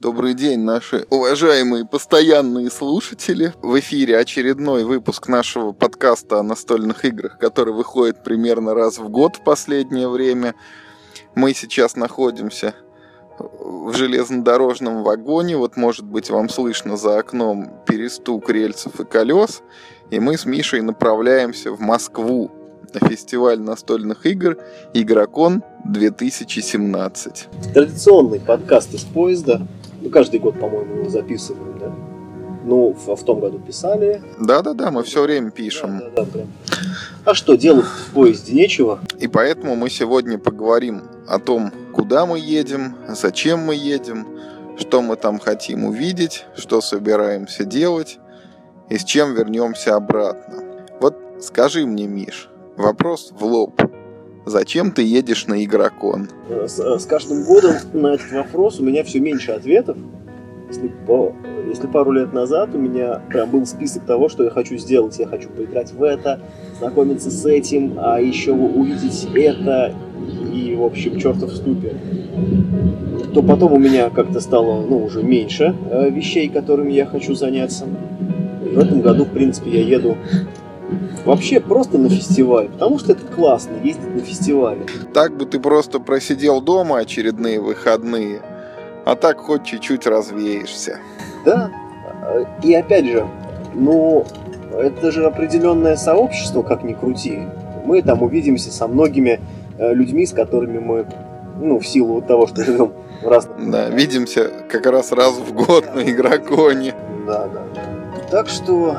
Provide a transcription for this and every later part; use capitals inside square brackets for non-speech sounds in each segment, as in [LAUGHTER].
Добрый день, наши уважаемые постоянные слушатели. В эфире очередной выпуск нашего подкаста о настольных играх, который выходит примерно раз в год в последнее время. Мы сейчас находимся в железнодорожном вагоне. Вот, может быть, вам слышно за окном перестук рельсов и колес. И мы с Мишей направляемся в Москву на фестиваль настольных игр «Игрокон 2017». Традиционный подкаст из поезда – ну, каждый год, по-моему, его записываем, да? Ну, в, в том году писали. Да-да-да, мы все время пишем. Да, да, да, прям. А что, делать в поезде нечего? И поэтому мы сегодня поговорим о том, куда мы едем, зачем мы едем, что мы там хотим увидеть, что собираемся делать и с чем вернемся обратно. Вот скажи мне, Миш, вопрос в лоб. Зачем ты едешь на игрокон? С, с каждым годом на этот вопрос у меня все меньше ответов. Если, по, если пару лет назад у меня прям был список того, что я хочу сделать. Я хочу поиграть в это, знакомиться с этим, а еще увидеть это и, в общем, чертов ступе. То потом у меня как-то стало, ну, уже меньше э, вещей, которыми я хочу заняться. В этом году, в принципе, я еду Вообще просто на фестиваль, потому что это классно, ездить на фестивале. Так бы ты просто просидел дома очередные выходные, а так хоть чуть-чуть развеешься. Да, и опять же, ну, это же определенное сообщество, как ни крути. Мы там увидимся со многими э, людьми, с которыми мы, ну, в силу того, что живем в разных... Да, видимся как раз раз в год на игроконе. Да, да. Так что,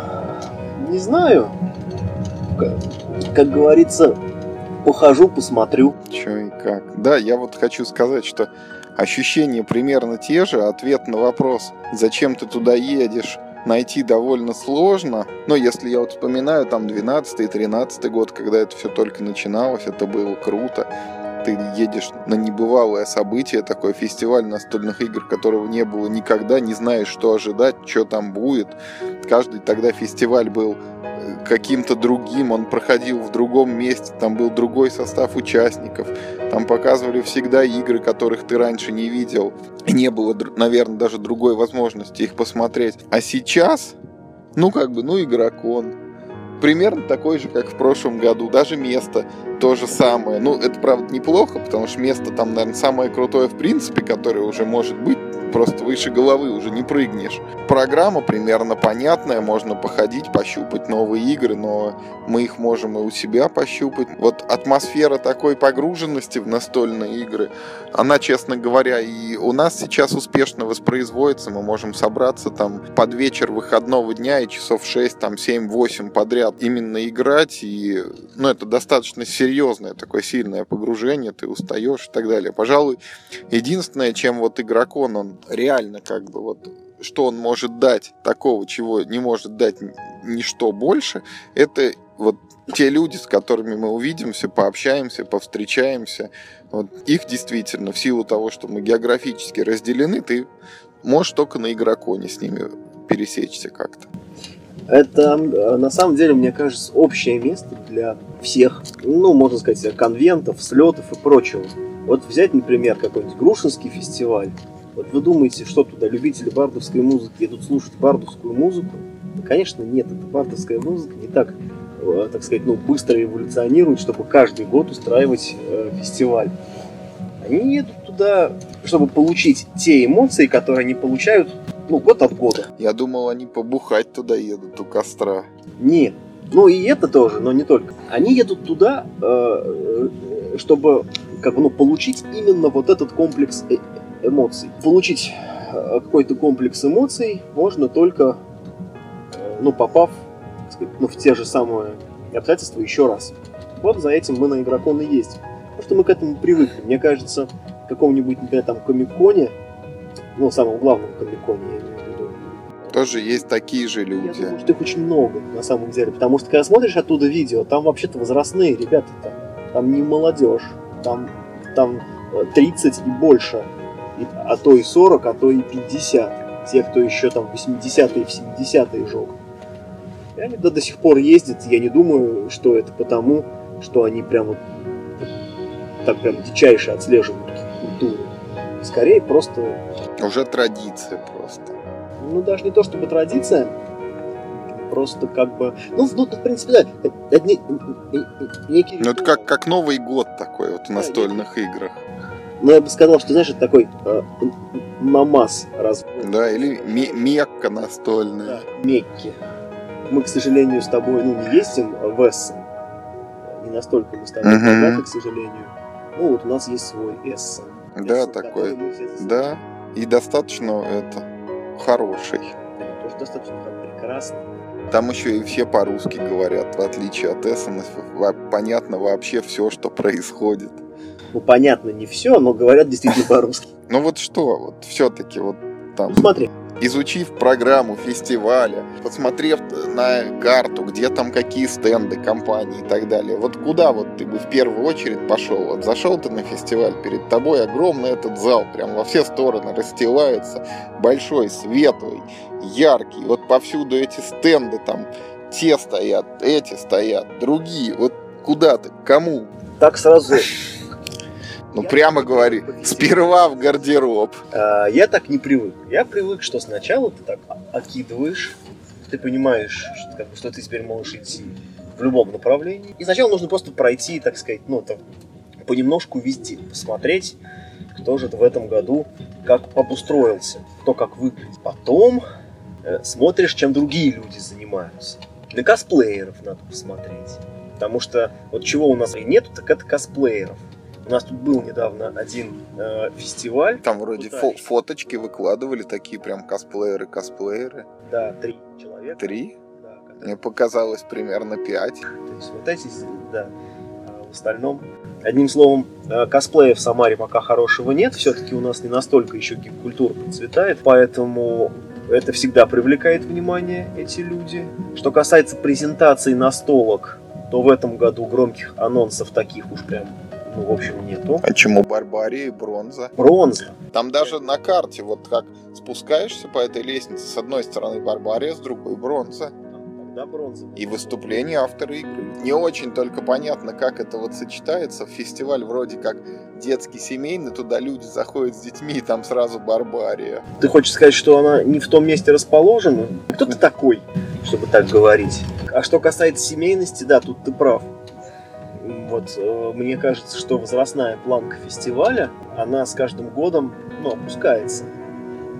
не знаю, как говорится, похожу, посмотрю. Че и как. Да, я вот хочу сказать, что ощущения примерно те же. Ответ на вопрос, зачем ты туда едешь, найти довольно сложно. Но если я вот вспоминаю там 12-13 год, когда это все только начиналось, это было круто. Ты едешь на небывалое событие, такой фестиваль настольных игр, которого не было никогда, не знаешь, что ожидать, что там будет. Каждый тогда фестиваль был каким-то другим, он проходил в другом месте, там был другой состав участников, там показывали всегда игры, которых ты раньше не видел, не было, наверное, даже другой возможности их посмотреть. А сейчас, ну как бы, ну игрокон, примерно такой же, как в прошлом году. Даже место то же самое. Ну, это, правда, неплохо, потому что место там, наверное, самое крутое в принципе, которое уже может быть просто выше головы уже не прыгнешь. Программа примерно понятная, можно походить, пощупать новые игры, но мы их можем и у себя пощупать. Вот атмосфера такой погруженности в настольные игры, она, честно говоря, и у нас сейчас успешно воспроизводится. Мы можем собраться там под вечер выходного дня и часов 6, там 7-8 подряд именно играть. И, ну, это достаточно серьезное такое сильное погружение, ты устаешь и так далее. Пожалуй, единственное, чем вот игрокон, он реально как бы вот что он может дать такого, чего не может дать ничто больше, это вот те люди, с которыми мы увидимся, пообщаемся, повстречаемся, вот их действительно, в силу того, что мы географически разделены, ты можешь только на игроконе с ними пересечься как-то. Это, на самом деле, мне кажется, общее место для всех, ну, можно сказать, конвентов, слетов и прочего. Вот взять, например, какой-нибудь Грушинский фестиваль, вот вы думаете, что туда любители бардовской музыки идут слушать бардовскую музыку? Да, конечно, нет. Эта бардовская музыка не так, э, так сказать, ну, быстро эволюционирует, чтобы каждый год устраивать э, фестиваль. Они едут туда, чтобы получить те эмоции, которые они получают ну, год от года. Я думал, они побухать туда едут у костра. Нет. Ну и это тоже, но не только. Они едут туда, э, э чтобы как бы, ну, получить именно вот этот комплекс эмоций. Получить э, какой-то комплекс эмоций можно только, э, ну, попав сказать, ну, в те же самые обстоятельства еще раз. Вот за этим мы на игрокон и есть. Потому что мы к этому привыкли. Мне кажется, в каком-нибудь, например, там, комиконе, ну, самом главном комиконе, я имею в виду, тоже есть такие же люди. Я думаю, что их очень много, на самом деле. Потому что, когда смотришь оттуда видео, там вообще-то возрастные ребята там. Там не молодежь. Там, там 30 и больше а то и 40, а то и 50. Те, кто еще там в 80-е, в 70-е жег. И они до, до сих пор ездят, я не думаю, что это потому, что они прям вот так прям дичайше отслеживают культуру. скорее просто... Уже традиция просто. Ну, даже не то чтобы традиция, просто как бы... Ну, ну в принципе, да, это не, некий... Ну, это как, как Новый год такой вот в настольных да, играх. Ну, я бы сказал, что, знаешь, это такой э, намаз раз. Да, или Мекка настольная. Да, Мекки. Мы, к сожалению, с тобой, ну, не ездим в Эссен. Не настолько мы с тобой угу. богаты, к сожалению. Ну, вот у нас есть свой Эссен. Да, Эссен, такой. Да, и достаточно это хороший. Да, тоже достаточно прекрасный. Там еще и все по-русски говорят, в отличие от Эссена. Понятно вообще все, что происходит. Ну, понятно не все, но говорят действительно по-русски. Ну вот что, вот все-таки вот там... Ну, смотри, изучив программу фестиваля, посмотрев на карту, где там какие стенды компании и так далее, вот куда вот ты бы в первую очередь пошел? Вот зашел ты на фестиваль, перед тобой огромный этот зал, прям во все стороны расстилается, большой, светлый, яркий, вот повсюду эти стенды там, те стоят, эти стоят, другие, вот куда ты, кому? Так сразу ну, я прямо говори. Сперва в гардероб. А, я так не привык. Я привык, что сначала ты так окидываешь, ты понимаешь, что, как что ты теперь можешь идти в любом направлении. И сначала нужно просто пройти, так сказать, ну, там, понемножку везде, посмотреть, кто же в этом году как обустроился, кто как выглядит. Потом э, смотришь, чем другие люди занимаются. На косплееров надо посмотреть. Потому что вот чего у нас и нету, так это косплееров. У нас тут был недавно один э, фестиваль. Там вроде фо- фоточки выкладывали, такие прям косплееры-косплееры. Да, три человека. Три? Да, Мне показалось примерно пять. То есть вот эти, да. А в остальном Одним словом, э, косплея в Самаре пока хорошего нет, все-таки у нас не настолько еще гик-культура процветает, поэтому это всегда привлекает внимание, эти люди. Что касается презентаций настолок, то в этом году громких анонсов таких уж прям ну, в общем, нету. А чему Барбарии бронза? Бронза. Там даже на карте, вот как спускаешься по этой лестнице, с одной стороны Барбария, с другой бронза. Тогда бронза. И выступление автора игры. Не очень только понятно, как это вот сочетается. Фестиваль вроде как детский, семейный, туда люди заходят с детьми, и там сразу Барбария. Ты хочешь сказать, что она не в том месте расположена? Кто ты такой, чтобы так говорить? А что касается семейности, да, тут ты прав. Вот э, мне кажется, что возрастная планка фестиваля, она с каждым годом ну, опускается.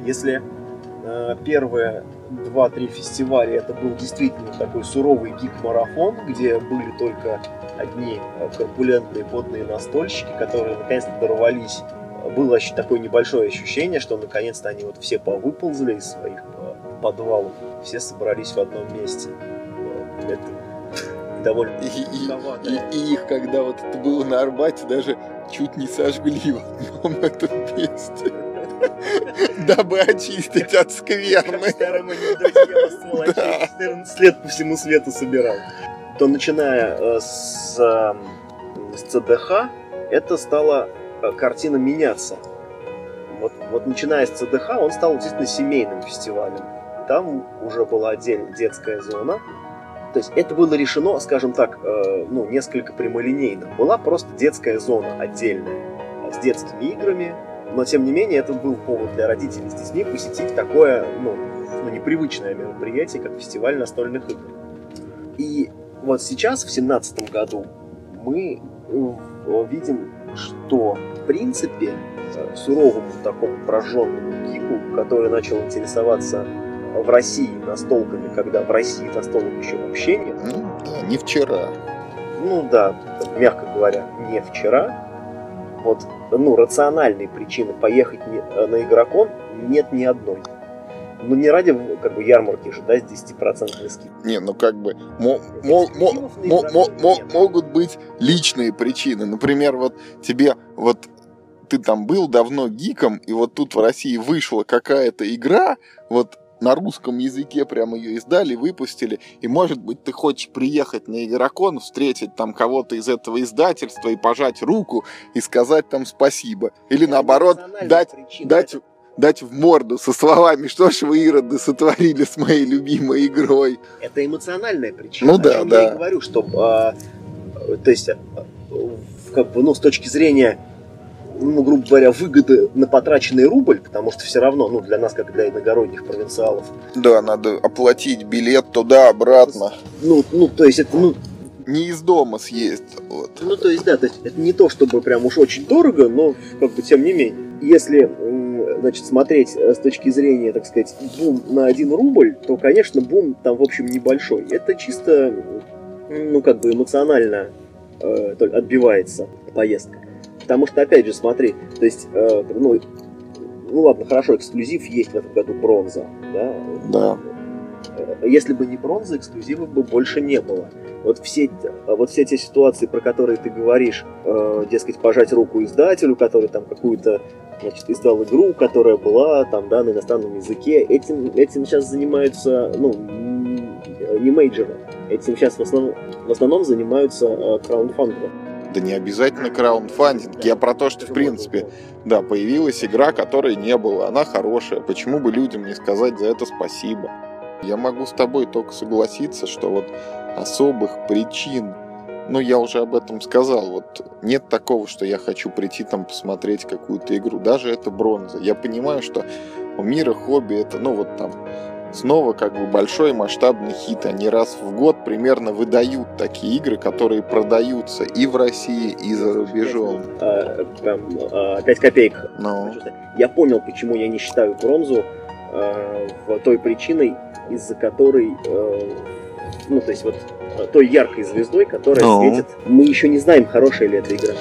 Если э, первые два-три фестиваля это был действительно такой суровый гик-марафон, где были только одни э, корпулентные потные настольщики, которые наконец-то дорвались. Было такое небольшое ощущение, что наконец-то они вот все повыползли из своих подвалов, все собрались в одном месте. Это довольно и, и, и, и их, когда вот это было на Арбате, даже чуть не сожгли в одном этом месте. [LAUGHS] Дабы очистить от скверны. Старом анекдоте я 14 лет по всему свету собирал. То начиная э, с, эм, с ЦДХ, это стала э, картина меняться. Вот, вот начиная с ЦДХ, он стал действительно семейным фестивалем. Там уже была отдельная детская зона, то есть это было решено, скажем так, э, ну, несколько прямолинейно. Была просто детская зона отдельная с детскими играми, но тем не менее это был повод для родителей с детьми посетить такое, ну, ну непривычное мероприятие, как фестиваль настольных игр. И вот сейчас, в семнадцатом году, мы э, видим, что в принципе э, суровому такому прожженному гику, который начал интересоваться в России настолками, когда в России настолок еще вообще нет. Ну, да, не вчера. Ну да, мягко говоря, не вчера. Вот, ну, рациональной причины поехать э, на игрокон нет ни одной. Ну, не ради как бы ярмарки же, да, с 10% скидкой. Не, ну как бы мо- мо- мо- мо- мо- могут быть личные причины. Например, вот тебе вот ты там был давно гиком, и вот тут в России вышла какая-то игра, вот на русском языке прямо ее издали, выпустили, и может быть ты хочешь приехать на Игрокон, встретить там кого-то из этого издательства и пожать руку и сказать там спасибо. Или это наоборот, дать, причина, дать, дать в морду со словами, что ж вы, ироды, сотворили с моей любимой игрой. Это эмоциональная причина. Ну да, да. Я и говорю, что, а, то есть, а, как бы, ну, с точки зрения ну, грубо говоря, выгоды на потраченный рубль, потому что все равно, ну, для нас, как для иногородних провинциалов. Да, надо оплатить билет туда-обратно. Ну, ну, то есть это, ну, не из дома съесть. Вот. Ну, то есть, да, то есть это не то, чтобы прям уж очень дорого, но как бы тем не менее. Если, значит, смотреть э, с точки зрения, так сказать, бум на 1 рубль, то, конечно, бум там, в общем, небольшой. Это чисто, ну, как бы эмоционально э, отбивается поездка. Потому что, опять же, смотри, то есть, э, ну, ну ладно, хорошо, эксклюзив есть в этом году бронза, да? Да. Э, если бы не бронза, эксклюзивов бы больше не было. Вот все, вот все те ситуации, про которые ты говоришь, э, дескать, пожать руку издателю, который там какую-то значит, издал игру, которая была там, да, на иностранном языке, этим, этим сейчас занимаются, ну, не мейджоры, этим сейчас в основном, в основном занимаются э, краундфандеры. Да не обязательно краундфандинг. Я про то, что в принципе, да, появилась игра, которой не было. Она хорошая. Почему бы людям не сказать за это спасибо? Я могу с тобой только согласиться, что вот особых причин, ну, я уже об этом сказал, вот нет такого, что я хочу прийти там посмотреть какую-то игру. Даже это бронза. Я понимаю, что у мира хобби это, ну, вот там снова как бы большой масштабный хит. Они раз в год примерно выдают такие игры, которые продаются и в России, и за рубежом. А, прям, а, 5 копеек. Ну. Я понял, почему я не считаю бронзу а, в той причиной, из-за которой э, ну, то есть вот той яркой звездой, которая ну. светит. Мы еще не знаем, хорошая ли эта игра.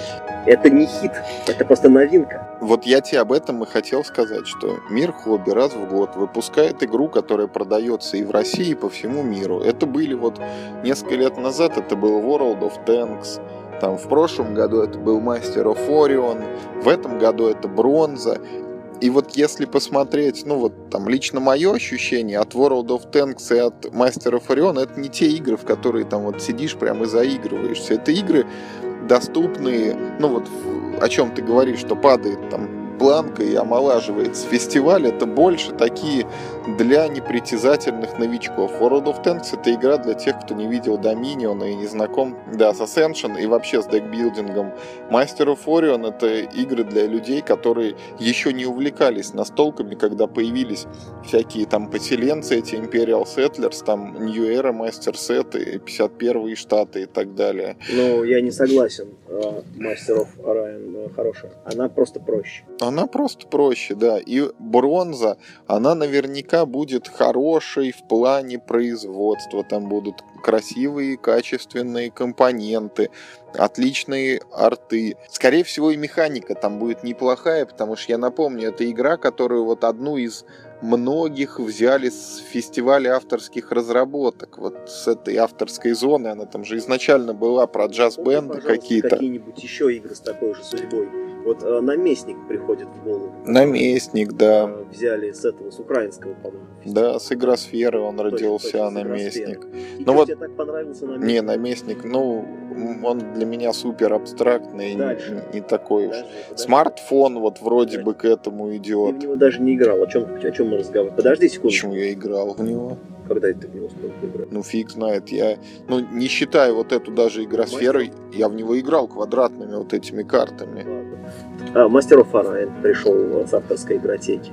Это не хит, это просто новинка. Вот я тебе об этом и хотел сказать, что мир хобби раз в год выпускает игру, которая продается и в России, и по всему миру. Это были вот несколько лет назад, это был World of Tanks, там в прошлом году это был Master of Orion, в этом году это Бронза. И вот если посмотреть, ну вот там лично мое ощущение от World of Tanks и от Master of Orion, это не те игры, в которые там вот сидишь прям и заигрываешься. Это игры доступные, ну вот о чем ты говоришь, что падает там планка и омолаживается. Фестиваль это больше такие для непритязательных новичков. World of Tanks это игра для тех, кто не видел Dominion и не знаком да, с Ascension и вообще с декбилдингом. Master of Orion это игры для людей, которые еще не увлекались настолками, когда появились всякие там поселенцы, эти Imperial Settlers, там New Era Master Set и 51 штаты и так далее. Ну, я не согласен. А, Master of Orion э, хорошая. Она просто проще. Она просто проще, да. И бронза, она наверняка будет хорошей в плане производства. Там будут красивые, качественные компоненты, отличные арты. Скорее всего, и механика там будет неплохая, потому что я напомню, это игра, которую вот одну из многих взяли с фестиваля авторских разработок. Вот с этой авторской зоны, она там же изначально была про джаз-бенды какие-то. Какие-нибудь еще игры с такой же судьбой. Вот э, наместник приходит в голову. Наместник, да. Э, взяли с этого, с украинского, по-моему. Да, с игросферы он точно, родился, точно, наместник. И ну вот тебе так понравился наместник? Не, наместник, ну, он для меня супер абстрактный, Дальше. не, не такой уж. Смартфон вот вроде Дальше. бы к этому идет. Ты в него даже не играл. О чем, о чем мы разговариваем? Подожди секунду. Почему я играл в него? Когда это в него успел поиграть? Ну, фиг знает. Я, ну, не считая вот эту даже игросферой, я в него играл квадратными вот этими картами. Ладно. А, Мастеров Фарайн пришел с авторской игротеки.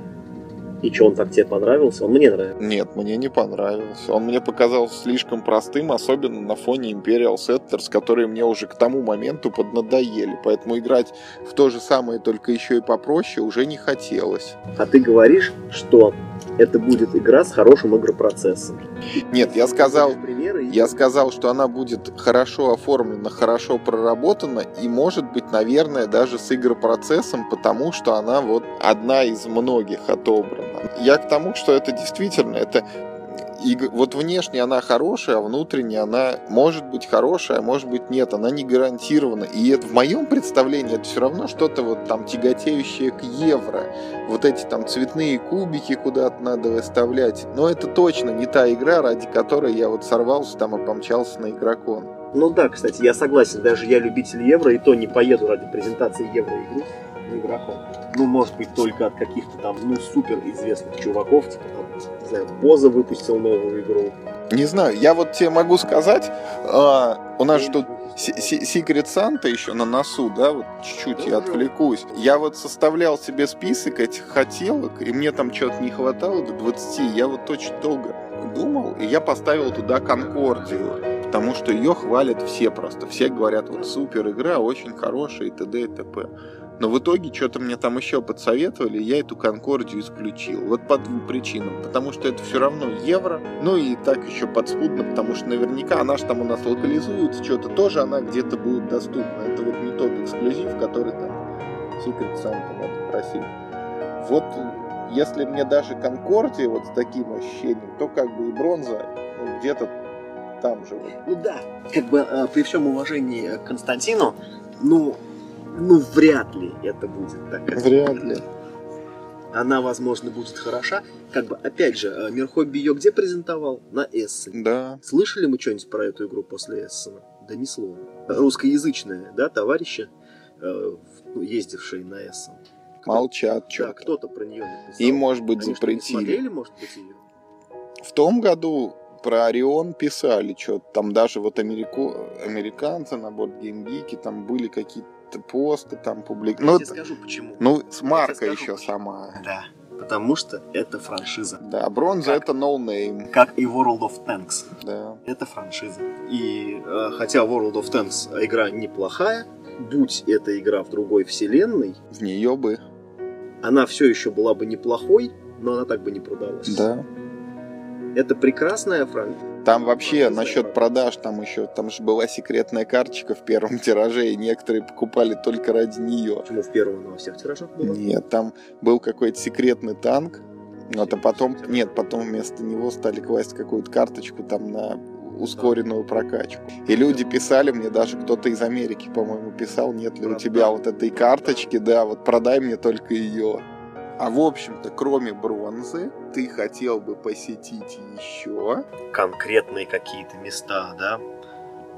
И что, он так тебе понравился? Он мне нравился. Нет, мне не понравился. Он мне показался слишком простым, особенно на фоне Imperial Settlers, которые мне уже к тому моменту поднадоели. Поэтому играть в то же самое, только еще и попроще, уже не хотелось. А ты говоришь, что это будет игра с хорошим игропроцессом. Нет, я сказал, я сказал, что она будет хорошо оформлена, хорошо проработана и может быть, наверное, даже с игропроцессом, потому что она вот одна из многих отобрана. Я к тому, что это действительно, это и вот внешне она хорошая, а внутренне она может быть хорошая, а может быть нет, она не гарантирована. И это в моем представлении это все равно что-то вот там тяготеющее к евро. Вот эти там цветные кубики куда-то надо выставлять. Но это точно не та игра, ради которой я вот сорвался там и помчался на игрокон. Ну да, кстати, я согласен, даже я любитель евро, и то не поеду ради презентации евро игры на игрокон. Ну, может быть, только от каких-то там, ну, супер известных чуваков, типа не знаю, Боза выпустил новую игру. Не знаю, я вот тебе могу сказать, э, у нас же тут Секрет Санта еще на носу, да, вот чуть-чуть я отвлекусь. Я вот составлял себе список этих хотелок, и мне там чего-то не хватало до 20. Я вот очень долго думал, и я поставил туда Конкордию, потому что ее хвалят все просто. Все говорят, вот супер игра, очень хорошая и т.д. и т.п. Но в итоге что-то мне там еще подсоветовали, я эту Конкордию исключил. Вот по двум причинам. Потому что это все равно евро, ну и так еще подспудно, потому что наверняка она же там у нас локализуется, что-то тоже она где-то будет доступна. Это вот не тот эксклюзив, который там Secret Santa надо просить. Вот если мне даже Конкордия вот с таким ощущением, то как бы и бронза ну, где-то там же. Вот. Ну да, как бы э, при всем уважении к Константину, ну ну, вряд ли это будет так. Вряд ли. Она, возможно, будет хороша. Как бы, опять же, э, Мир Хобби ее где презентовал? На Эссене. Да. Слышали мы что-нибудь про эту игру после Эссена? Да ни слова. Русскоязычные, да, товарищи, э, ездившие на Эссен. Молчат что-то. Да, кто-то про нее написал. И, может быть, Они запретили. Что, смотрели, может быть, ее? В том году про Орион писали что-то. Там даже вот америку... американцы на борт геймгики, там были какие-то посты там публик. Ну, я тебе скажу почему. Ну, с марка еще почему. сама. Да. Потому что это франшиза. Да, бронза как, это no name. Как и World of Tanks. Да. Это франшиза. И э, хотя World of Tanks игра неплохая, будь эта игра в другой вселенной, в нее бы. Она все еще была бы неплохой, но она так бы не продалась. Да. Это прекрасная франшиза. Там вообще насчет продаж, там еще, там же была секретная карточка в первом [LAUGHS] тираже, и некоторые покупали только ради нее. Почему в первом на всех тиражах было? Нет, там был какой-то секретный танк, вот, а потом, нет, потом вместо него стали класть какую-то карточку там на ускоренную прокачку. И люди писали мне, даже кто-то из Америки, по-моему, писал, нет ли у тебя вот этой карточки, да, вот продай мне только ее. А в общем-то, кроме бронзы, ты хотел бы посетить еще? Конкретные какие-то места, да?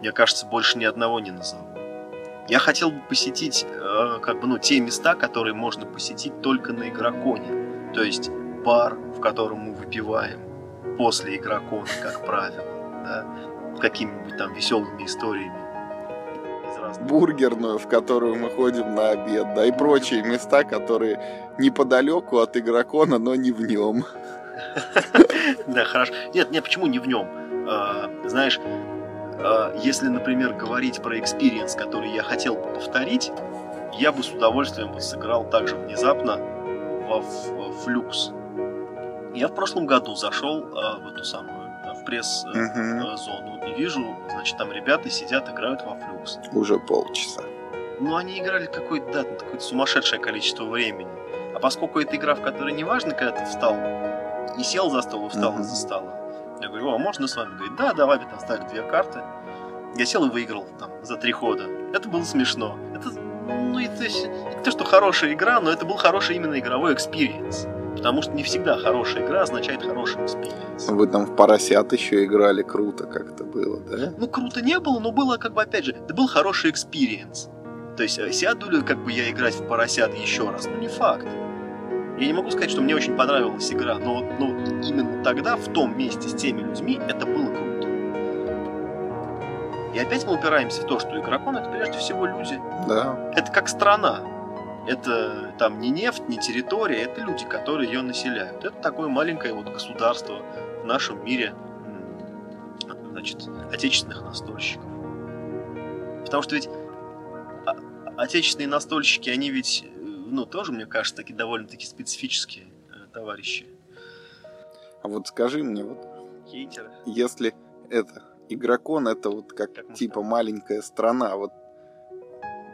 Мне кажется, больше ни одного не назову. Я хотел бы посетить, э, как бы, ну, те места, которые можно посетить только на игроконе. То есть бар, в котором мы выпиваем после игрокона, как правило, да? Какими-нибудь там веселыми историями бургерную, в которую мы ходим на обед, да, и прочие места, которые неподалеку от игрокона, но не в нем. [LAUGHS] Да, хорошо. Нет, нет, почему не в нем? А, знаешь, а, если, например, говорить про experience, который я хотел бы повторить, я бы с удовольствием сыграл также внезапно во Fluxx. Я в прошлом году зашел а, в эту самую в пресс-зону и вижу, значит, там ребята сидят, играют во Fluxx. Уже полчаса. Ну, они играли какое-то, да, какое-то сумасшедшее количество времени. А поскольку это игра, в которой не важно, когда ты встал и сел за стол, и встал uh-huh. из-за стола, я говорю, о, можно с вами? Говорит, да, давай, там ставили две карты. Я сел и выиграл там за три хода. Это было смешно. Это, ну, это, это то, что хорошая игра, но это был хороший именно игровой experience. Потому что не всегда хорошая игра означает хороший experience. Вы там в поросят еще играли, круто как-то было, да? Ну, круто не было, но было, как бы, опять же, это был хороший experience. То есть, э, сяду ли, как бы, я играть в поросят еще раз? Ну, не факт. Я не могу сказать, что мне очень понравилась игра, но, но именно тогда, в том месте с теми людьми, это было круто. И опять мы упираемся в то, что игрокон это прежде всего люди. Да. Это как страна. Это там не нефть, не территория, это люди, которые ее населяют. Это такое маленькое вот государство в нашем мире, значит, отечественных настольщиков. Потому что ведь отечественные настольщики, они ведь, ну, тоже, мне кажется, такие довольно-таки специфические э, товарищи. А вот скажи мне, вот, Хейтеры. если это игрокон, это вот как, как типа маленькая страна, вот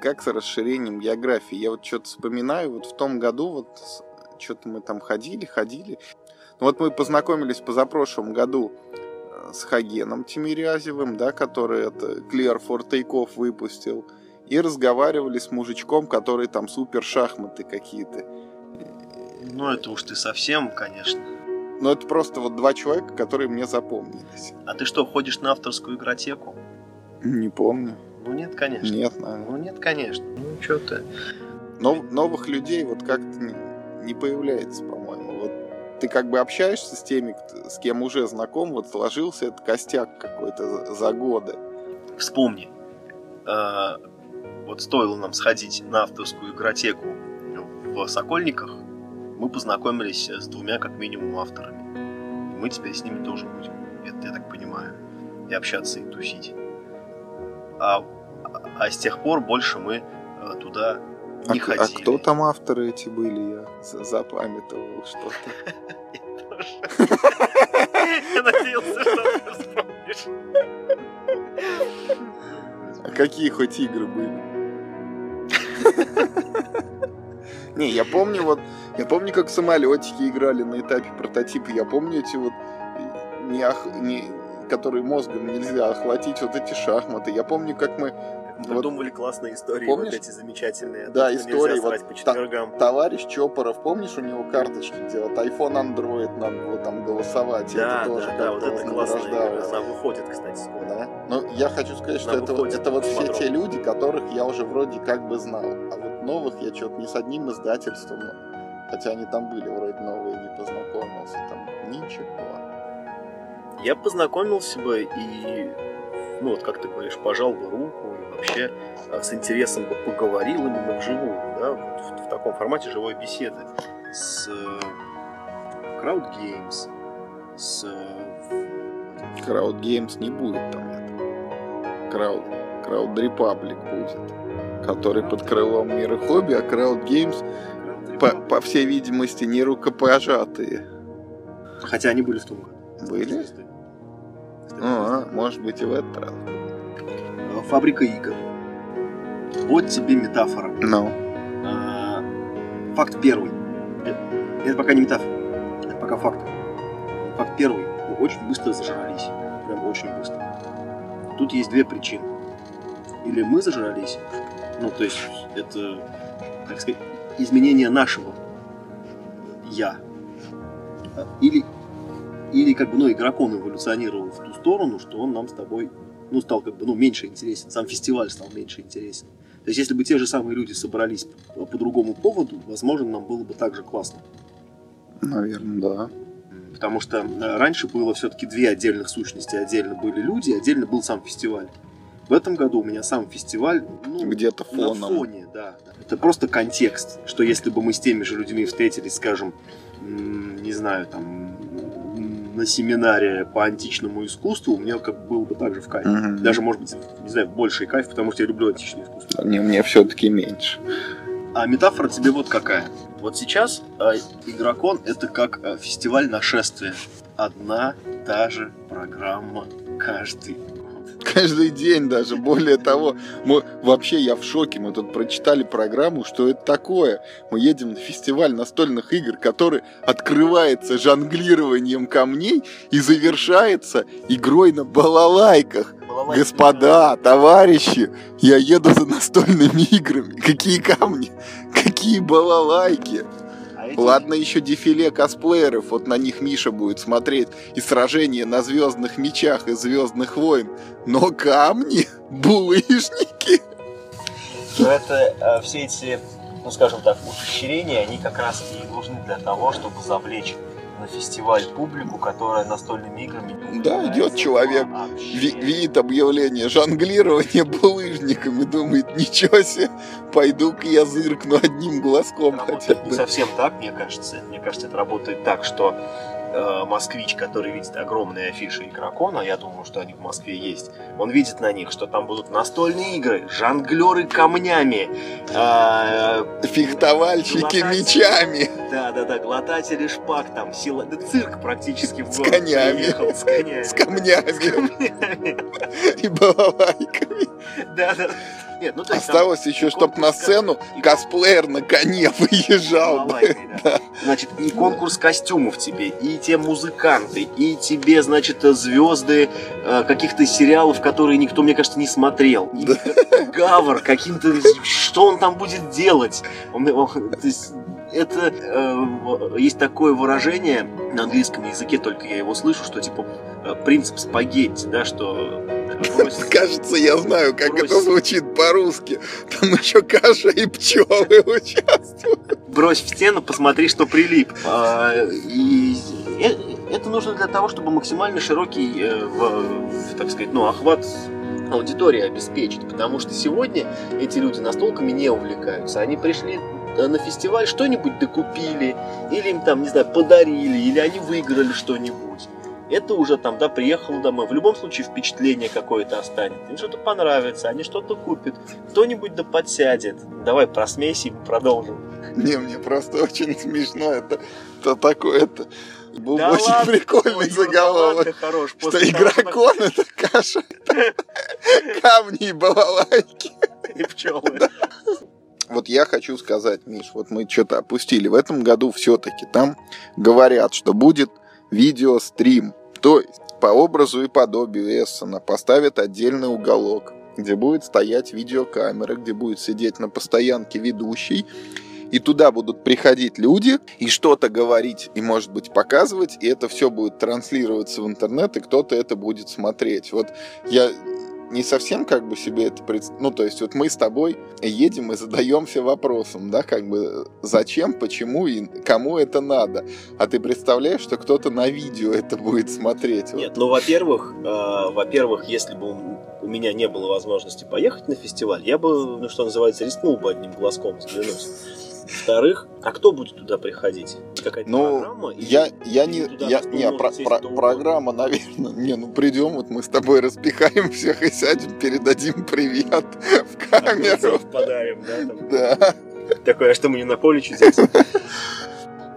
как с расширением географии? Я вот что-то вспоминаю, вот в том году вот что-то мы там ходили, ходили. Ну вот мы познакомились позапрошлом году э, с Хагеном Тимирязевым, да, который это for Takeoff выпустил, и разговаривали с мужичком, который там супер шахматы какие-то. Ну это уж ты совсем, конечно. Но это просто вот два человека, которые мне запомнились. А ты что, ходишь на авторскую игротеку? Не помню. Ну нет, конечно. Нет, наверное. Ну нет, конечно. Ну что ты. Нов, новых людей вот как-то не, не появляется, по-моему. Вот ты как бы общаешься с теми, с кем уже знаком, вот сложился этот костяк какой-то за, за годы. Вспомни. э, вот стоило нам сходить на авторскую игротеку в Сокольниках, мы познакомились с двумя как минимум авторами. И мы теперь с ними тоже будем, это я так понимаю, и общаться, и тусить. А, а с тех пор больше мы э, туда не а, ходили. А кто там авторы эти были? Я запамятовал что-то. [LAUGHS] Я надеялся, что ты вспомнишь. А какие хоть игры были? [LAUGHS] Не, я помню вот, я помню, как самолетики играли на этапе прототипа. Я помню эти вот не, ох, не которые мозгом нельзя охватить вот эти шахматы. Я помню, как мы Придумывали вот, классные истории, помнишь? вот эти замечательные. Да, истории. Вот по четвергам. Та, товарищ Чопоров, помнишь, у него карточки, где вот iPhone, Android, надо было там голосовать. Да, это тоже да, да, вот это классная игра. Она выходит, кстати, скоро. Да? Но я хочу сказать, что это, выходит, это вот все те люди, которых я уже вроде как бы знал. А вот новых я что-то ни с одним издательством, хотя они там были вроде новые, не познакомился, там ничего. Я познакомился бы и, ну вот как ты говоришь, пожал бы руку, вообще э, с интересом бы поговорил именно вживую, да, в, в таком формате живой беседы с э, Crowd Games, с... Э, Crowd Games не будет там этого. Crowd, Crowd Republic будет, который под крылом мира хобби, а Crowd Games, по, по всей видимости, не рукопожатые. Хотя они были в том году. Были? А, может быть и в этот раз фабрика игр. Вот тебе метафора. No. А, факт первый. Это пока не метафора. Это пока факт. Факт первый. Мы очень быстро зажрались. Прям очень быстро. Тут есть две причины. Или мы зажрались, ну, то есть это, так сказать, изменение нашего я. Или, или как бы, ну, игрок он эволюционировал в ту сторону, что он нам с тобой ну, стал как бы, ну, меньше интересен, сам фестиваль стал меньше интересен. То есть, если бы те же самые люди собрались по, по другому поводу, возможно, нам было бы так же классно. Наверное, да. Потому что э, раньше было все-таки две отдельных сущности. Отдельно были люди, отдельно был сам фестиваль. В этом году у меня сам фестиваль ну, где-то фоном. На фоне, да. Это просто контекст, что если бы мы с теми же людьми встретились, скажем, не знаю, там, на семинаре по античному искусству, у меня как был бы также в кайф. Угу. Даже, может быть, не знаю, больший кайф, потому что я люблю античное искусство. Не, мне все-таки меньше. А метафора тебе вот какая. Вот сейчас э, Игрокон это как э, фестиваль нашествия. Одна та же программа каждый каждый день даже. Более того, мы вообще я в шоке. Мы тут прочитали программу, что это такое. Мы едем на фестиваль настольных игр, который открывается жонглированием камней и завершается игрой на балалайках. Балалайки. Господа, товарищи, я еду за настольными играми. Какие камни, какие балалайки эти... Ладно, еще дефиле косплееров, вот на них Миша будет смотреть, и сражения на звездных мечах и звездных войн. Но камни, булыжники. Но это э, все эти, ну скажем так, ухищрения, они как раз и нужны для того, чтобы завлечь на фестиваль публику, которая настольными играми Да, идет человек, ви- видит объявление жонглирование булыжниками, думает, ничего себе, пойду-ка я зыркну одним глазком это хотя бы. Не совсем так, мне кажется. Мне кажется, это работает так, что э, москвич, который видит огромные афиши игрокона, я думаю, что они в Москве есть, он видит на них, что там будут настольные игры, жонглеры камнями, э, фехтовальщики мечами. Да, да, да, глотатели шпаг, там сила, да цирк практически в город с конями. приехал, с конями. С камнями. С камнями. И балалайками. Да, да. Нет, ну, есть, Осталось там, еще, чтобы на сцену и... косплеер на коне [LAUGHS] выезжал. Балалайкой, да. Да. Значит, и конкурс костюмов тебе, и те музыканты, и тебе, значит, звезды э, каких-то сериалов, которые никто, мне кажется, не смотрел. И да. [LAUGHS] Гавр каким-то... Что он там будет делать? Он, он, то есть, это э, есть такое выражение на английском языке, только я его слышу, что типа э, принцип спагетти, да, что. [LAUGHS] Кажется, я знаю, как брось... это звучит по-русски. Там еще каша и пчелы участвуют. Брось в стену, посмотри, что прилип. А, и это нужно для того, чтобы максимально широкий, э, в, так сказать, ну, охват аудитории обеспечить, потому что сегодня эти люди настолками не увлекаются. Они пришли э, на фестиваль, что-нибудь докупили, или им там, не знаю, подарили, или они выиграли что-нибудь. Это уже там, да, приехал домой. В любом случае впечатление какое-то останется. Им что-то понравится, они что-то купят. Кто-нибудь да подсядет. Давай просмейся и продолжим. Не, мне просто очень смешно. Это, это такое, это был да очень ладно, прикольный ой, заголовок. Хорош, что игрокон это каша. Камни и балалайки. И пчелы. Вот я хочу сказать, Миш, вот мы что-то опустили. В этом году все-таки там говорят, что будет видеострим. То есть по образу и подобию Эссена поставят отдельный уголок, где будет стоять видеокамера, где будет сидеть на постоянке ведущий, и туда будут приходить люди и что-то говорить и, может быть, показывать, и это все будет транслироваться в интернет, и кто-то это будет смотреть. Вот я не совсем как бы себе это представляю. Ну, то есть вот мы с тобой едем и задаемся вопросом, да, как бы зачем, почему и кому это надо. А ты представляешь, что кто-то на видео это будет смотреть? Нет, вот. ну, во-первых, э, во-первых, если бы у меня не было возможности поехать на фестиваль, я бы, ну, что называется, рискнул бы одним глазком взглянуть. Во-вторых, а кто будет туда приходить? Какая-то ну, программа? я, я не, я, не, про, про, программа, наверное, не, ну придем, вот мы с тобой распихаем всех и сядем, передадим привет в [LAUGHS] камеру. подарим, да? Там. Да. Такое, а что мы не на поле чудес? [LAUGHS]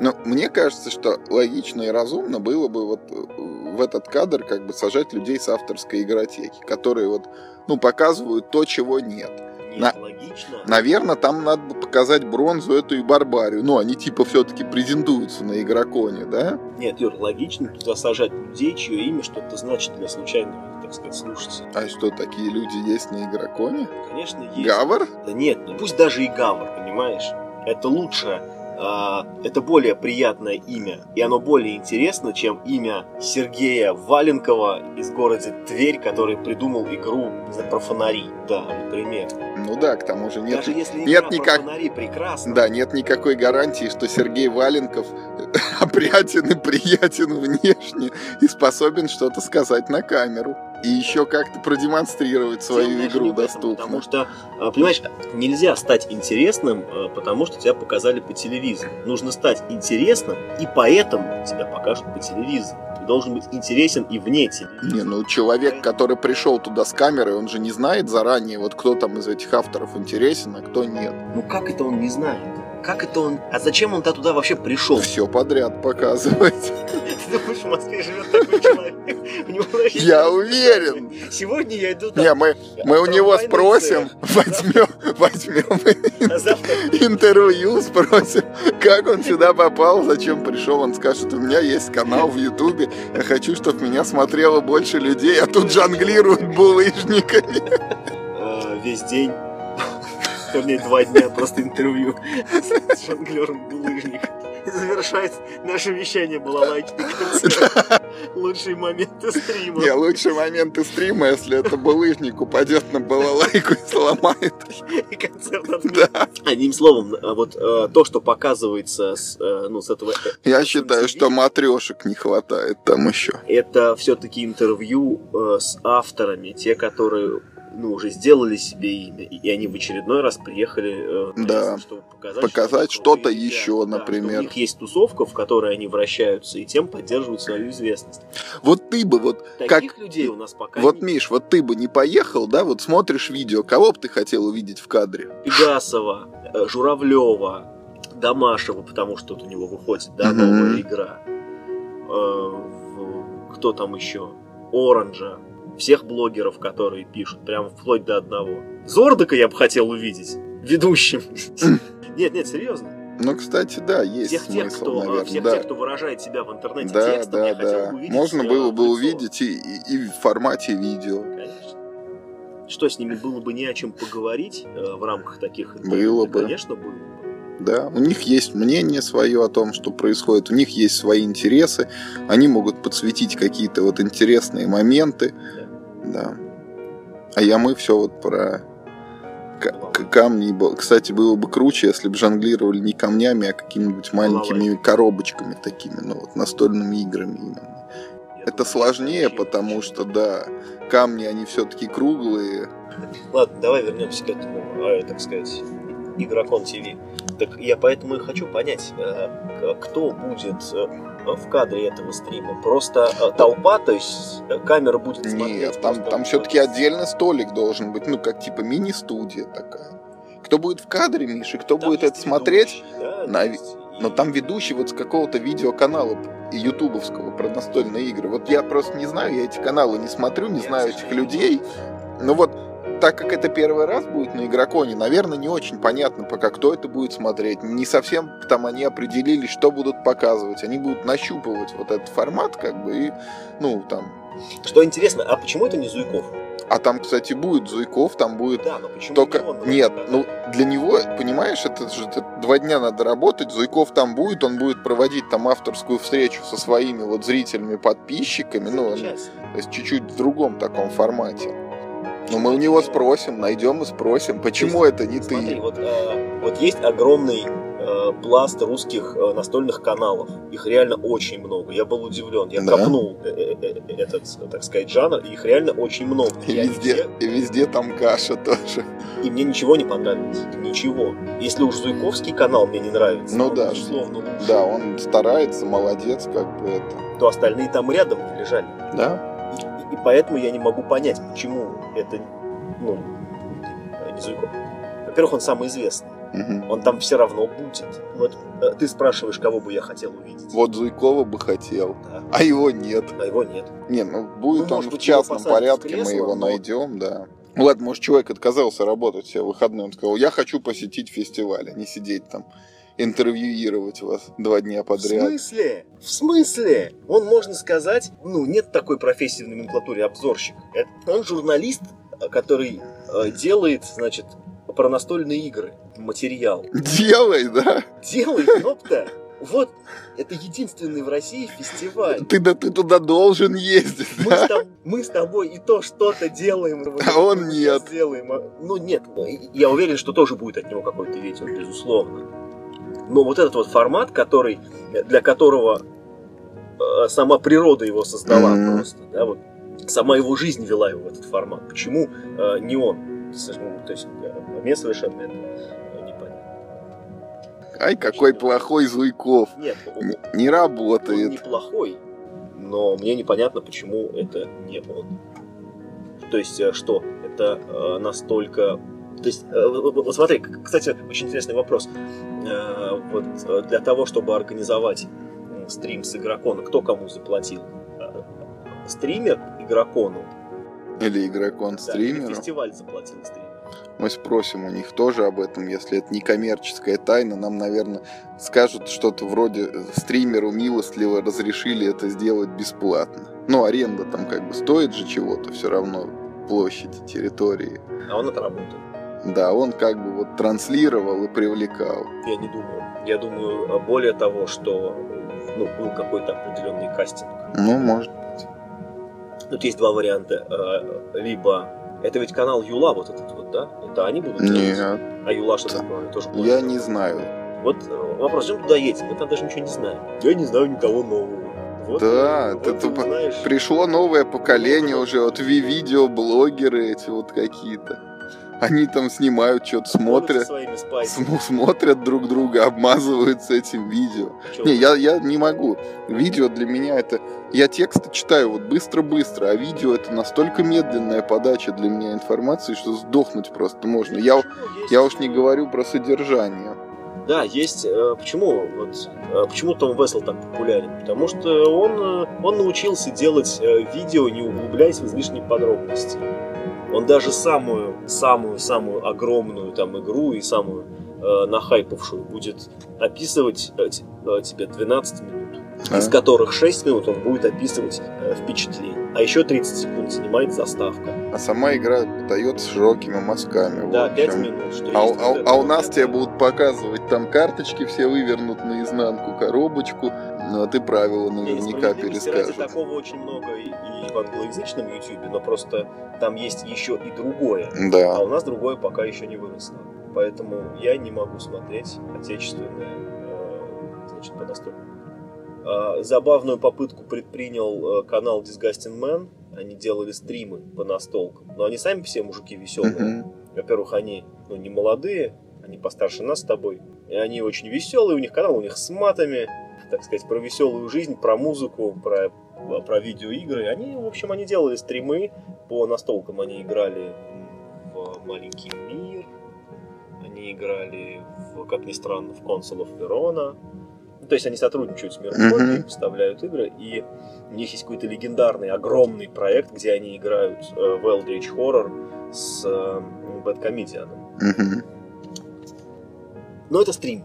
Ну, мне кажется, что логично и разумно было бы вот в этот кадр как бы сажать людей с авторской игротеки, которые вот, ну, показывают то, чего нет. На... логично. Наверное, там надо бы показать бронзу эту и барбарию. Ну, они типа все-таки претендуются на игроконе, да? Нет, Юр, логично туда сажать людей, чье имя что-то значит для случайного, так сказать, слушателя. А что, такие люди есть на игроконе? Конечно, есть. Гавр? Да нет, ну пусть даже и Гавр, понимаешь? Это лучше а, это более приятное имя, и оно более интересно, чем имя Сергея Валенкова из города Тверь, который придумал игру за про фонари, да, например. Ну да, к тому же нет, Даже если нет никак... фонари прекрасно. Да, нет никакой гарантии, что Сергей Валенков [LAUGHS] опрятен и приятен внешне и способен что-то сказать на камеру и еще как-то продемонстрировать свою Дело игру доступно. Потому что, а, понимаешь, нельзя стать интересным, а, потому что тебя показали по телевизору. Нужно стать интересным, и поэтому тебя покажут по телевизору. Ты должен быть интересен и вне телевизора. Не, ну человек, который пришел туда с камерой, он же не знает заранее, вот кто там из этих авторов интересен, а кто нет. Ну как это он не знает? Как это он... А зачем он туда вообще пришел? Все подряд показывать. [LAUGHS] Ты думаешь, в Москве живет такой человек? Я уверен. [LAUGHS] Сегодня я иду там... Не, мы, мы у него спросим, [LAUGHS] возьмем, возьмем интервью, спросим, как он сюда попал, зачем пришел. Он скажет, у меня есть канал в Ютубе, я хочу, чтобы меня смотрело больше людей, а тут жонглируют булыжниками. А, весь день Вернее, два дня просто интервью с жонглером булыжник. Завершается наше вещание было лайки Лучшие моменты стрима. Не, лучшие моменты стрима, если это булыжник упадет на балалайку и сломает. И концерт Да. Одним словом, а вот э, то, что показывается с, э, ну, с этого... Э, Я считаю, что матрешек не хватает там еще. Это все-таки интервью с авторами, те, которые ну, уже сделали себе имя, и они в очередной раз приехали, э, да. чтобы показать, показать что-то, еще, да, например. Что у них есть тусовка, в которой они вращаются, и тем поддерживают свою известность. Вот ты бы вот... Таких как... людей у нас пока Вот, нет. Миш, вот ты бы не поехал, да, вот смотришь видео, кого бы ты хотел увидеть в кадре? Пегасова, э, Журавлева, Домашева, потому что тут у него выходит, да, новая игра. Э, кто там еще? Оранжа, всех блогеров, которые пишут, прям вплоть до одного. Зордака я бы хотел увидеть ведущим. [CLEARS THROAT] Нет, нет, серьезно. Ну, кстати, да, есть всех смысл, тех, кто, наверное. Всех да. тех, кто выражает себя в интернете да, текстом, да, я да. хотел бы увидеть Можно было бы лицо. увидеть и, и, и в формате видео. Конечно. Что с ними было бы не о чем поговорить э, в рамках таких интервью? Было бы. Конечно, было бы. Да, у них есть мнение свое о том, что происходит, у них есть свои интересы, они могут подсветить какие-то вот интересные моменты, да. А я мы все вот про камни. Кстати, было бы круче, если бы жонглировали не камнями, а какими-нибудь маленькими коробочками такими, ну вот настольными играми именно. Это сложнее, потому что, да, камни, они все-таки круглые. Ладно, давай вернемся к этому, э, так сказать, игрокон ТВ. Так я поэтому и хочу понять, э, кто будет э, в кадре этого стрима. Просто э, толпа, то есть э, камера будет смотреть. Нет, там, там все-таки отдельный столик должен быть, ну, как типа мини-студия такая. Кто будет в кадре, Миша, кто Там будет это смотреть? да, на- есть Но там ведущий вот с какого-то видеоканала и ютубовского про настольные игры. Вот я просто не знаю, я эти каналы не смотрю, не Я, знаю этих людей. Ну вот, так как это первый раз будет на игроконе, наверное, не очень понятно, пока кто это будет смотреть. Не совсем там они определились, что будут показывать. Они будут нащупывать вот этот формат, как бы, и, ну, там... Что интересно, а почему это не Зуйков? А там, кстати, будет Зуйков, там будет Да, но почему Только не он? нет, Да. ну для него, понимаешь, это же это два дня надо работать. Зуйков там будет, он будет проводить там авторскую встречу со своими вот зрителями, подписчиками, ну, он- Замечательно. то есть чуть-чуть в другом таком формате. Но мы у него спросим, найдем и спросим, почему это не Смотри, ты? вот, э, вот есть огромный э, пласт русских э, настольных каналов. Их реально очень много. Я был удивлен. Я Да? копнул э, э, э, этот, так сказать, жанр, и их реально очень много. И Я везде, все- и везде там каша тоже. И мне ничего не понравилось. Ничего. Если уж Зуйковский канал мне не нравится, Ну он, да. безусловно, лучше, Да, он старается, молодец, как бы это. то остальные там рядом лежали. Да? И, поэтому я не могу понять, почему это ну, не Зуйков. Во-первых, он самый известный. Мгм. Он там все равно будет. Вот э, ты спрашиваешь, кого бы я хотел увидеть. Вот Зуйкова бы хотел, Да. а его нет. А его нет. Не, ну будет Ну, он может в частном в порядке, мы кресло, его но- найдем, да. Ладно, может, человек отказался работать все выходные, он сказал, я хочу посетить фестиваль, а не сидеть там, интервьюировать вас два дня В подряд. смысле? В смысле? Он, можно сказать, ну, нет такой профессии в номенклатуре обзорщик. Это, он журналист, который э, делает, значит, про настольные игры материал. Делай, да? Делает, ёпта! Вот, это единственный в России фестиваль. Ты, да, ты туда должен ездить, Мы да? с, тоб- мы с тобой и то что-то делаем. А он нет. сейчас Делаем. а- Ну нет, я уверен, что тоже будет от него какой-то видео, безусловно. Но вот этот вот формат, который, для которого э, сама природа его создала Мгм. просто, да, вот сама его жизнь вела его в этот формат. Почему э, не он? Ну, То есть э, мне совершенно это э, непонятно. Ай, какой плохой Зуйков. Нет, он- Н- Не Он работает. неплохой, но мне непонятно, почему это не он. То есть, э, что это э, настолько... То есть, э, вот смотри, кстати, очень интересный вопрос. Э, Вот э, для того, чтобы организовать стрим с игроконом, кто кому заплатил? Э, Стример игрокону, Или игрокон да, стримеру. фестиваль заплатил стримеру. Мы спросим у них тоже об этом, если это не коммерческая тайна, нам, наверное, скажут что-то вроде стримеру милостливо разрешили это сделать бесплатно. Ну, аренда там как бы стоит же чего-то все равно площади, территории. А он отработал. Да, он как бы вот транслировал и привлекал. Я не думаю. Я думаю, э, более того, что ну, был какой-то определенный кастинг. Ну, может. Тут есть два варианта. Э, Либо это ведь канал Юла, вот этот вот, да? Это они будут делать? Нет, А Юла что такое? Тоже я не знаю. Вот э, вопрос, зачем туда едем? Мы там даже ничего не знаем. Я не знаю никого нового. Вот, Да, вот ты ты тупо- узнаешь. Пришло новое поколение уже, вот ви- видеоблогеры эти вот какие-то. Они там снимают что-то, смотрят, см- смотрят друг друга, обмазываются этим видео. Чё? Не, я, я не могу. Видео для меня это... Я тексты читаю вот быстро-быстро, а видео это настолько медленная подача для меня информации, что сдохнуть просто можно. Я, Ну, есть- я уж не говорю про содержание. Да, есть. э, Почему вот э, почему Том Вессел так популярен? Потому что он э, он научился делать видео, не углубляясь в излишние подробности. Он даже самую самую самую огромную там игру и самую э, нахайпавшую будет описывать э, э, тебе 12 минут, А? из которых 6 минут он будет описывать э, впечатление, а еще 30 секунд занимает заставка. А сама игра дается широкими мазками. Да, 5 общем. минут. Что А, есть а а у нас тебе будут показывать там карточки все вывернут наизнанку, коробочку, ну а ты правила наверняка ради перескажешь. такого очень много и, и в англоязычном YouTube, но просто там есть еще и другое. А Да. у нас другое пока еще не выросло. Поэтому я не могу смотреть отечественные э, значит, по настольным играм. А, забавную попытку предпринял э, канал Disgusting Man. Они делали стримы по настолкам. Но они сами все мужики веселые. Во-первых, они ну, не молодые, они постарше нас с тобой. И они очень веселые, у них канал, у них с матами, так сказать, про веселую жизнь, про музыку, про, про видеоигры. Они, в общем, они делали стримы по настолкам. Они играли в маленький мир, они играли, в, как ни странно, в of Verona. Ну, то есть они сотрудничают с Мгм. Хобби, поставляют игры, и у них есть какой-то легендарный, огромный проект, где они играют э, в Eldritch Horror с э, Бэткомедианом. Но это стрим.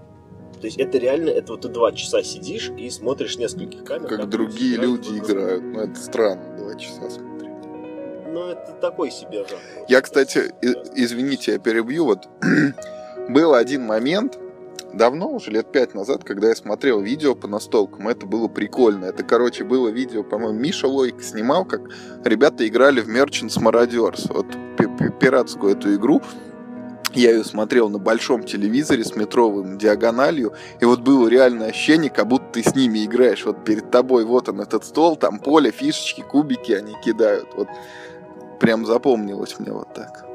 То есть это реально, это вот ты два часа сидишь и смотришь нескольких камер. Как другие играют люди игру. играют. Ну, это странно, два часа смотреть. Ну, это такой себе жанр. Я, кстати, извините, я перебью. Вот [CLEARS THROAT] был один момент, давно, уже лет пять назад, когда я смотрел видео по настолкам, это было прикольно. Это, короче, было видео, по-моему, Миша Лойк снимал, как ребята играли в Merchants Marauder's, вот пи- пи- пиратскую эту игру. Я ее смотрел на большом телевизоре с метровым диагональю, и вот было реальное ощущение, как будто ты с ними играешь. Вот перед тобой вот он этот стол, там поле, фишечки, кубики они кидают. Вот прям запомнилось мне вот так.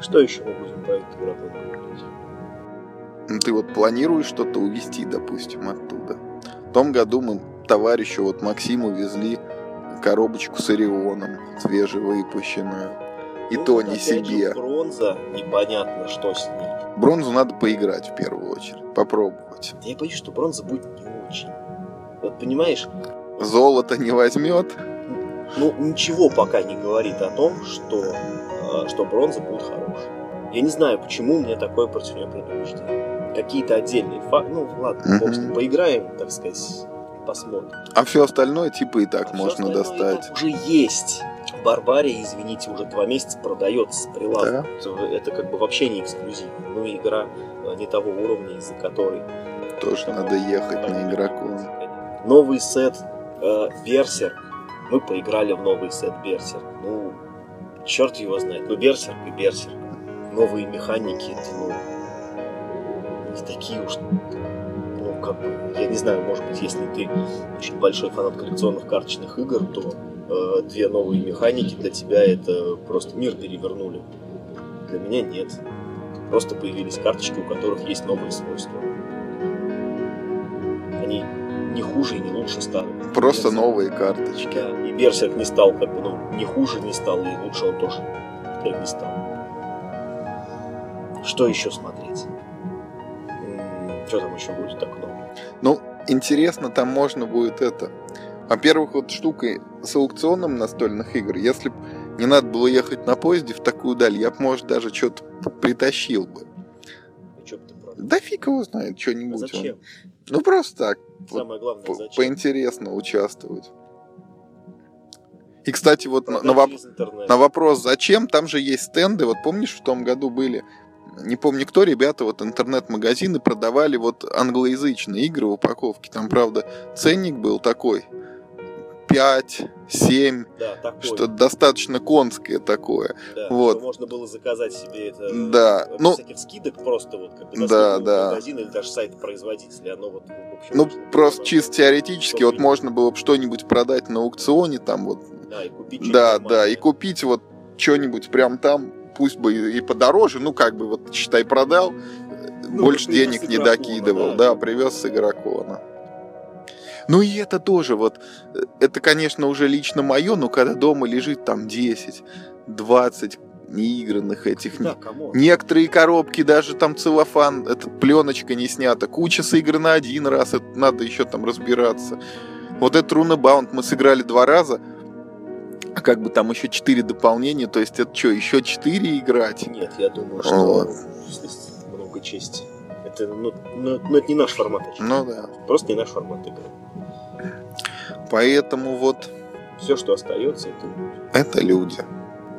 Что еще мы будем про этот игроком говорить? Ну, ты вот планируешь что-то увезти, допустим, оттуда. В том году мы товарищу вот Максиму везли коробочку с Орионом, свежевыпущенную. И Ну, то не опять же, себе. бронза, непонятно, что с ней. Бронзу надо поиграть в первую очередь, попробовать. Я боюсь, что бронза будет не очень. Вот понимаешь, Золото не возьмет. ну ничего пока не говорит о том, что, э, что бронза будет хорошей. Я не знаю, почему у меня такое против нее предубеждение. Какие-то отдельные факты. Ну ладно, бог с ним. Мгм. поиграем, так сказать, посмотрим. А все остальное типа и так А можно достать. так уже есть. Барбария, извините, уже два месяца продается с прилавка. Это как бы вообще не эксклюзив. Ну, игра э, не того уровня, из-за которой... Тоже надо ехать на игроком. Новый сет э, Берсерк. Мы поиграли в новый сет Берсерк. Ну, черт его знает. Ну, Берсерк и Берсерк. Новые механики, это, ну, не такие уж ну, как бы, я не знаю, может быть, если ты очень большой фанат коллекционных карточных игр, то э, две новые механики для тебя это просто мир перевернули. Для меня нет. Просто появились карточки, у которых есть новые свойства. Они не хуже и не лучше старых. Просто Берсерк- новые карточки. Да, и Берсерк не стал, как бы, ну, не хуже не стал, и лучше он тоже теперь не стал. Что еще смотреть? М, Что там еще будет так много? Ну, интересно, там можно будет это. Во-первых, вот штука с аукционом настольных игр, если б не надо было ехать на поезде в такую даль, я бы, может, даже что-то притащил бы. Что бы продал? Да фиг его знает, А что-нибудь. зачем? Ну, просто так, Самое главное, по- зачем? поинтересно участвовать. И, кстати, вот на, на воп- на вопрос, зачем, там же есть стенды. Вот помнишь, в том году были, не помню кто, ребята, вот интернет-магазины продавали вот англоязычные игры в упаковке. Там, правда, ценник был такой, 5, 7, Да, такое. что достаточно конское такое. Да, вот. можно было заказать себе это Да, без ну- всяких скидок просто вот как бы Да, да. магазин или даже сайт производителя. Оно вот, общем, Ну, было просто нам- чисто теоретически, вот можно было бы что-нибудь продать на аукционе, там вот, Да, и купить да, да, и купить вот что-нибудь прям там, пусть бы и подороже, ну, как бы, вот, считай, продал, Ну, больше денег не докидывал, да. да, привез с игрокона. Ну и это тоже вот, э, это, конечно, уже лично мое, но когда дома лежит там 10, 20 неигранных этих, Да? Некоторые коробки даже там целлофан, эта пленочка не снята. Куча сыграна один раз, это надо еще там разбираться. Вот этот Runebound мы сыграли два раза, а как бы там еще четыре дополнения, то есть это что, еще четыре играть? Нет, я думаю, что Вот. здесь много чести. Это, ну, ну, ну, это не наш формат. очевидно. Ну да. Просто не наш формат игры. Поэтому вот Все, что остается, это это люди.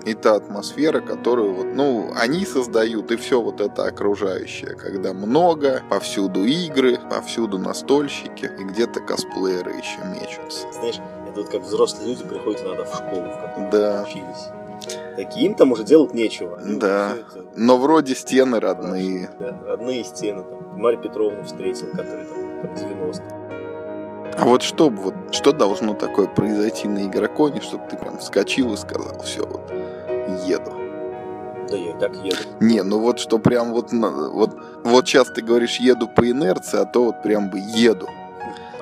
И та атмосфера, которую вот, ну, они создают, и все вот это окружающее, когда много, повсюду игры, повсюду настольщики, и где-то косплееры еще мечутся. знаешь, это вот как взрослые люди приходят иногда в школу, в которой Да. учились. Такие им там уже делать нечего. Они Да. это- Но вроде стены родные. Да, родные стены. Там. Марию Петровну встретил, которая там там, 90 А вот что, вот, что должно такое произойти на игроконе, чтобы ты прям вскочил и сказал, все, вот, еду. Да я и так еду. Не, ну вот что прям вот, вот, вот сейчас ты говоришь еду по инерции, а то вот прям бы еду.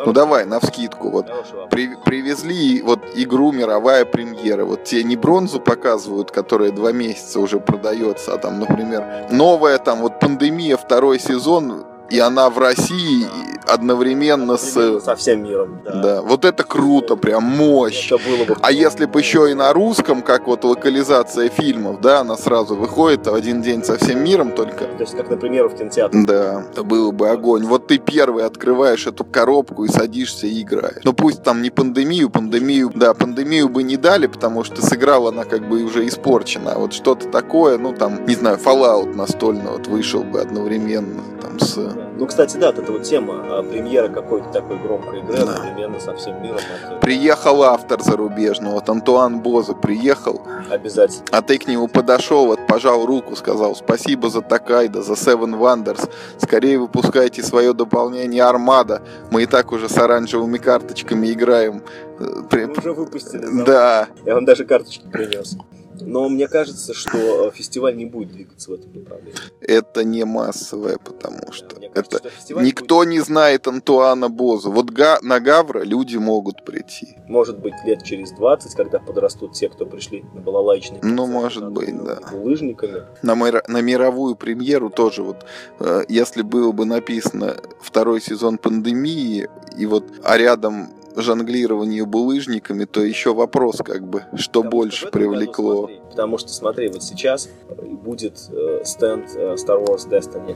Ну давай, на вскидку, вот при- привезли вот игру мировая премьера. Вот тебе не бронзу показывают, которая два месяца уже продается, а там, например, новая там вот пандемия второй сезон, и она в России и одновременно с... Со всем миром. Да. Да, вот это круто, прям мощь. Это было бы... А если бы еще и на русском, как вот локализация фильмов, да, она сразу выходит в один день со всем миром только. То есть, как, например, в кинотеатре. Да, это было бы огонь. Вот ты первый открываешь эту коробку и садишься и играешь. Ну пусть там не пандемию, пандемию, да, пандемию бы не дали, потому что сыграла она как бы уже испорчена. А вот что-то такое, ну там, не знаю, Fallout настольно вот вышел бы одновременно там с... Ну, кстати, да, вот эта вот тема а, премьера какой-то такой громкой игры Да. одновременно со всем миром. это [LAUGHS] Приехал автор зарубежный, вот Антуан Боза приехал, Обязательно. А ты к нему подошел, вот пожал руку, сказал спасибо за Такайда, за Seven Wonders. Скорее выпускайте свое дополнение Армада. Мы и так уже с оранжевыми карточками играем. Э, Мы уже выпустили. Да, Я вам даже карточки принес. Но мне кажется, что э, фестиваль не будет двигаться в этом направлении. это не массовое, потому что кажется, это что никто не знает Антуана Боза. Вот Га- на Гавра люди могут прийти. будет, может быть, лет через 20, когда подрастут те, кто пришли на балалайчные Ну, может быть, да. Лыжниками. На, мира- на мировую премьеру тоже вот, э, если было бы написано второй сезон пандемии, и вот, а рядом жонглирование булыжниками, то еще вопрос, как бы, что Потому больше что этом году, привлекло. смотри, потому что, смотри, вот сейчас э, будет э, стенд э, Star Wars Destiny.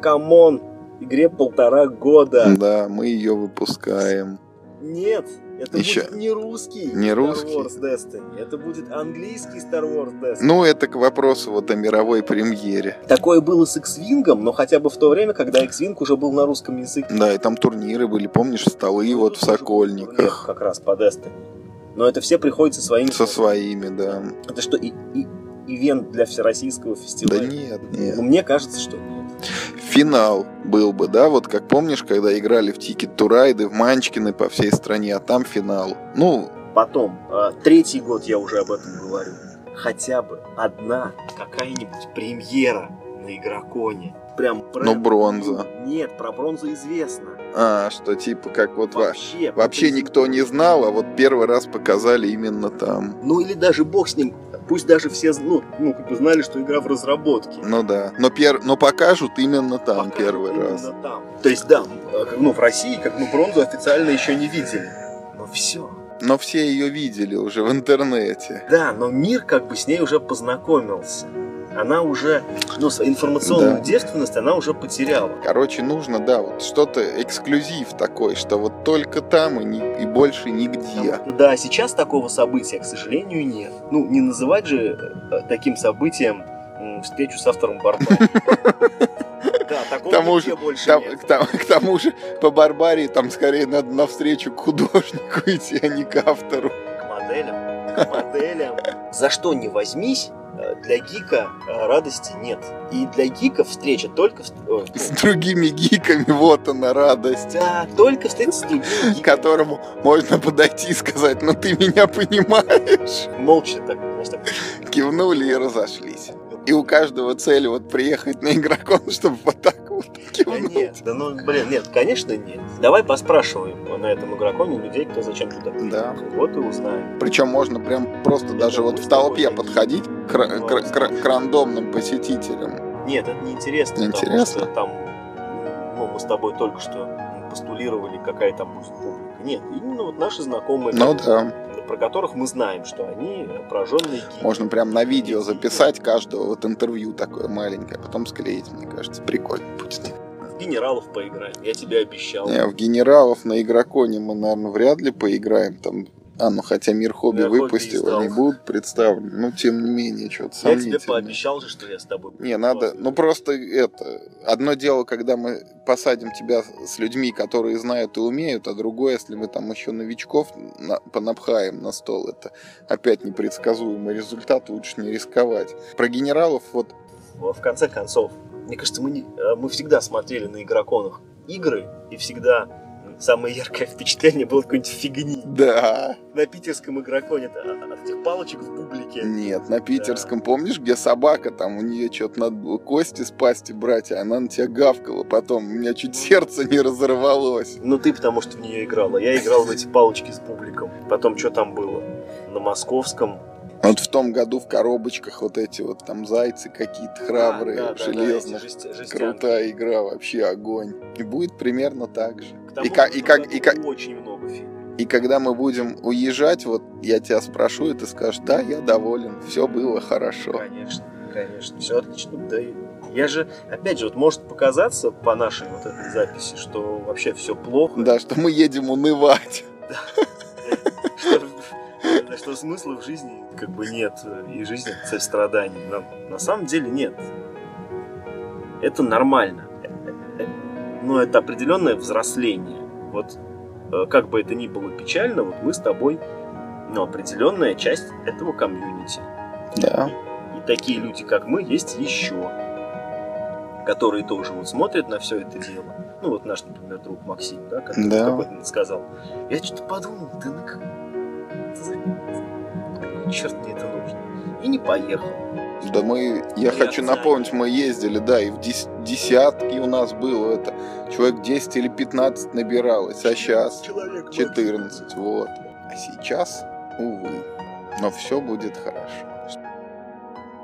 Come on! Игре полтора года. Да, мы ее выпускаем. Нет, это Еще- будет не русский Не Star русский? Wars Destiny. Это будет английский Star Wars Destiny. Ну, это к вопросу вот о мировой премьере. Такое было с X-Wing, но хотя бы в то время, когда X-Wing уже был на русском языке. Да, и там турниры были, помнишь, столы Ну, вот в турнир Сокольниках. Как раз по Destiny. Но это все приходят со своими... Со своими, да. Это что, и, и- ивент для всероссийского Да фестиваля? нет, нет. Ну, мне кажется, что нет. Финал был бы, да, вот как помнишь, когда играли в to Ride, в Манчкины по всей стране, а там финал. Ну, Потом, а, третий год я уже об этом говорю. Хотя бы одна какая-нибудь премьера на игроконе. Прям про... Ну, бронза. Нет, про бронзу известно. а, что типа как вот во- Вообще. вообще никто не знал, а вот первый раз показали именно там. Ну или даже бог с ним. Пусть даже все ну, ну, как бы знали, что игра в разработке. Ну да. Но, пер... Но покажут именно там Покажут первый именно раз. там. То есть, да, э, ну, в России как мы бронзу официально еще не видели. Но все. Но все ее видели уже в интернете. Да, но мир как бы с ней уже познакомился. Она уже, ну, информационную Да. девственность она уже потеряла. Короче, нужно, да, вот что-то эксклюзив такой, что вот только там и, ни- и больше нигде. Да, сейчас такого события, к сожалению, нет. Ну, не называть же э, таким событием встречу с автором Барбари. [LAUGHS] Да, такого тому же, больше Там- нет. к, тому, к тому же, по Барбарии там скорее надо навстречу к художнику идти, а не к автору. К моделям, моделям. За что не возьмись, э, для гика э, радости нет. И для гика встреча только... ну, С другими гиками, вот она радость. Да, только встретиться с другими К гиками. которому можно подойти и сказать, ну ты меня понимаешь. Молча так, знаешь, так. Кивнули и разошлись. И у каждого цель вот приехать на игрокон, [LAUGHS] чтобы вот так Да нет, да ну, блин, нет, конечно нет. Давай поспрашиваем на этом игроконе людей, кто зачем туда приехал. Да. Вот и узнаем. Причем можно прям просто Я даже вот в толпе подходить к, к к к рандомным посетителям. Нет, это неинтересно. потому Неинтересно? что там, ну, мы с тобой только что постулировали, какая там будет публика. Нет, именно вот наши знакомые, Ну да. Про которых мы знаем, что они прожженные гики. Можно прям на видео записать каждого вот интервью такое маленькое, а потом склеить, мне кажется, прикольно будет. В генералов поиграем, я тебе обещал. Не, в генералов на игроконе мы, наверное, вряд ли поиграем. Там, а, ну хотя Мир Хобби Мир Хобби выпустил, издал. они будут представлены. Ну, тем не менее, что-то я тебе пообещал же, что я с тобой буду Не, надо, ну просто это, одно дело, когда мы посадим тебя с людьми, которые знают и умеют, а другое, если мы там еще новичков на- понапхаем на стол, это опять непредсказуемый результат, лучше не рисковать. Про генералов вот, в конце концов, мне кажется, мы, не- э, мы всегда смотрели на игроконах игры, и всегда самое яркое впечатление было какой-нибудь фигни. Да. На питерском игроке нет от, этих палочек в бублике. Нет, на питерском, да. помнишь, где собака, там у нее что-то надо было кости с пасти брать, а она на тебя гавкала потом. У меня чуть сердце не разорвалось. Ну ты потому что в нее играла. Я играл в эти палочки с бубликом. Потом что там было? На московском вот в том году в коробочках вот эти вот там зайцы какие-то храбрые, а, да, железные. Да, да, Крутая игра, вообще огонь. И будет примерно так же. И как, и как, и как, очень много И когда мы будем уезжать, вот я тебя спрошу, и ты скажешь, да, я доволен, все было хорошо. Конечно, конечно, все отлично. Да, я же, опять же, вот может показаться по нашей вот этой записи, что вообще все плохо. Да, что мы едем унывать. Да что смысла в жизни как бы нет, и жизнь это цель страданий. На самом деле нет. Это нормально. Но это определенное взросление. Вот э, как бы это ни было печально, вот мы с тобой ну, определенная часть этого комьюнити. Да. И, и такие люди, как мы, есть еще, которые тоже вот смотрят на все это дело. Ну вот наш, например, друг Максим, да, который да. какой-то сказал. Я что-то подумал, да ну как черт мне это нужно. И не поехал. Да мы, я и хочу напомнить, мы ездили, да, и в дес, десятки у нас было это. Человек 10 или 15 набиралось, а сейчас 14, вот. А сейчас, увы, но все будет хорошо.